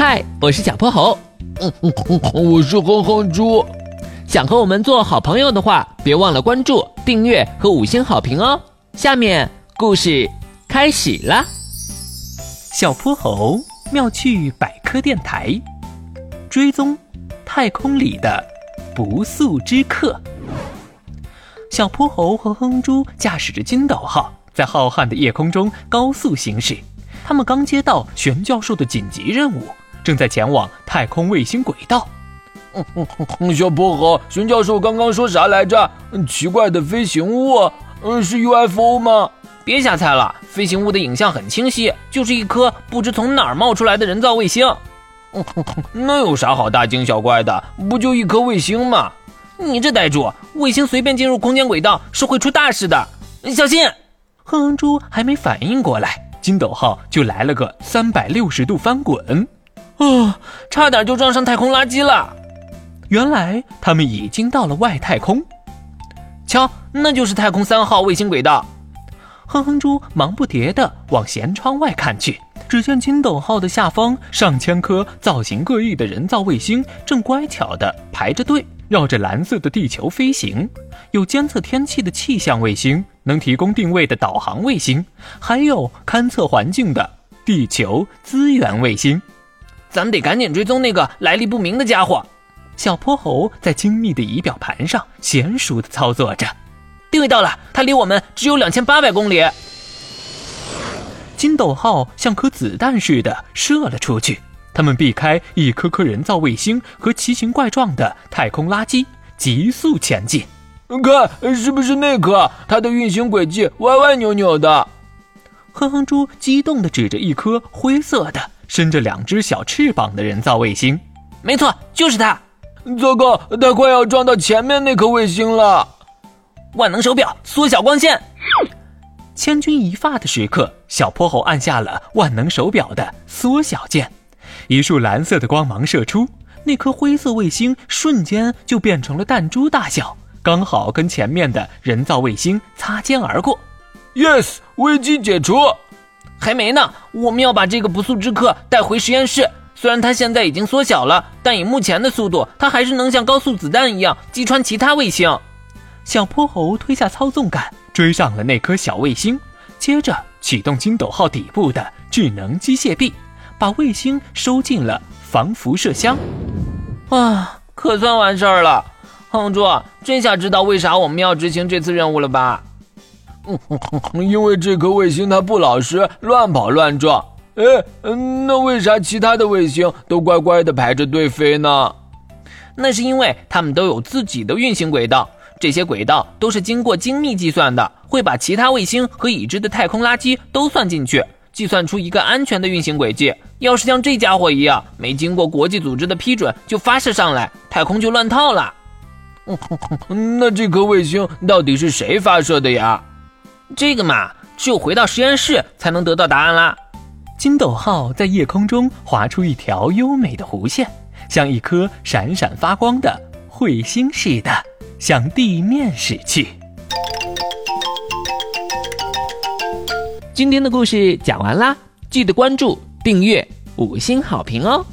嗨，我是小泼猴。嗯嗯嗯，我是哼哼猪。想和我们做好朋友的话，别忘了关注、订阅和五星好评哦。下面故事开始啦。小泼猴妙趣百科电台，追踪太空里的不速之客。小泼猴和哼哼猪驾驶着金斗号，在浩瀚的夜空中高速行驶。他们刚接到玄教授的紧急任务。正在前往太空卫星轨道。嗯 小薄荷，熊教授刚刚说啥来着？奇怪的飞行物？嗯，是 UFO 吗？别瞎猜了，飞行物的影像很清晰，就是一颗不知从哪儿冒出来的人造卫星。那有啥好大惊小怪的？不就一颗卫星吗？你这呆猪，卫星随便进入空间轨道是会出大事的，小心！哼哼猪还没反应过来，金斗号就来了个三百六十度翻滚。啊！差点就撞上太空垃圾了。原来他们已经到了外太空。瞧，那就是太空三号卫星轨道。哼哼猪忙不迭地往舷窗外看去，只见金斗号的下方，上千颗造型各异的人造卫星正乖巧地排着队，绕着蓝色的地球飞行。有监测天气的气象卫星，能提供定位的导航卫星，还有勘测环境的地球资源卫星。咱们得赶紧追踪那个来历不明的家伙。小泼猴在精密的仪表盘上娴熟地操作着，定位到了，它离我们只有两千八百公里。金斗号像颗子弹似的射了出去，他们避开一颗颗人造卫星和奇形怪状的太空垃圾，急速前进。看，是不是那颗？它的运行轨迹歪歪扭扭的。哼哼猪激动地指着一颗灰色的。伸着两只小翅膀的人造卫星，没错，就是它。糟糕，它快要撞到前面那颗卫星了。万能手表缩小光线，千钧一发的时刻，小泼猴按下了万能手表的缩小键，一束蓝色的光芒射出，那颗灰色卫星瞬间就变成了弹珠大小，刚好跟前面的人造卫星擦肩而过。Yes，危机解除。还没呢，我们要把这个不速之客带回实验室。虽然它现在已经缩小了，但以目前的速度，它还是能像高速子弹一样击穿其他卫星。小泼猴推下操纵杆，追上了那颗小卫星，接着启动金斗号底部的智能机械臂，把卫星收进了防辐射箱。啊，可算完事儿了。哼猪，这下知道为啥我们要执行这次任务了吧？因为这颗卫星它不老实，乱跑乱撞。哎，那为啥其他的卫星都乖乖的排着队飞呢？那是因为它们都有自己的运行轨道，这些轨道都是经过精密计算的，会把其他卫星和已知的太空垃圾都算进去，计算出一个安全的运行轨迹。要是像这家伙一样，没经过国际组织的批准就发射上来，太空就乱套了。那这颗卫星到底是谁发射的呀？这个嘛，只有回到实验室才能得到答案啦。金斗号在夜空中划出一条优美的弧线，像一颗闪闪发光的彗星似的，向地面驶去。今天的故事讲完啦，记得关注、订阅、五星好评哦。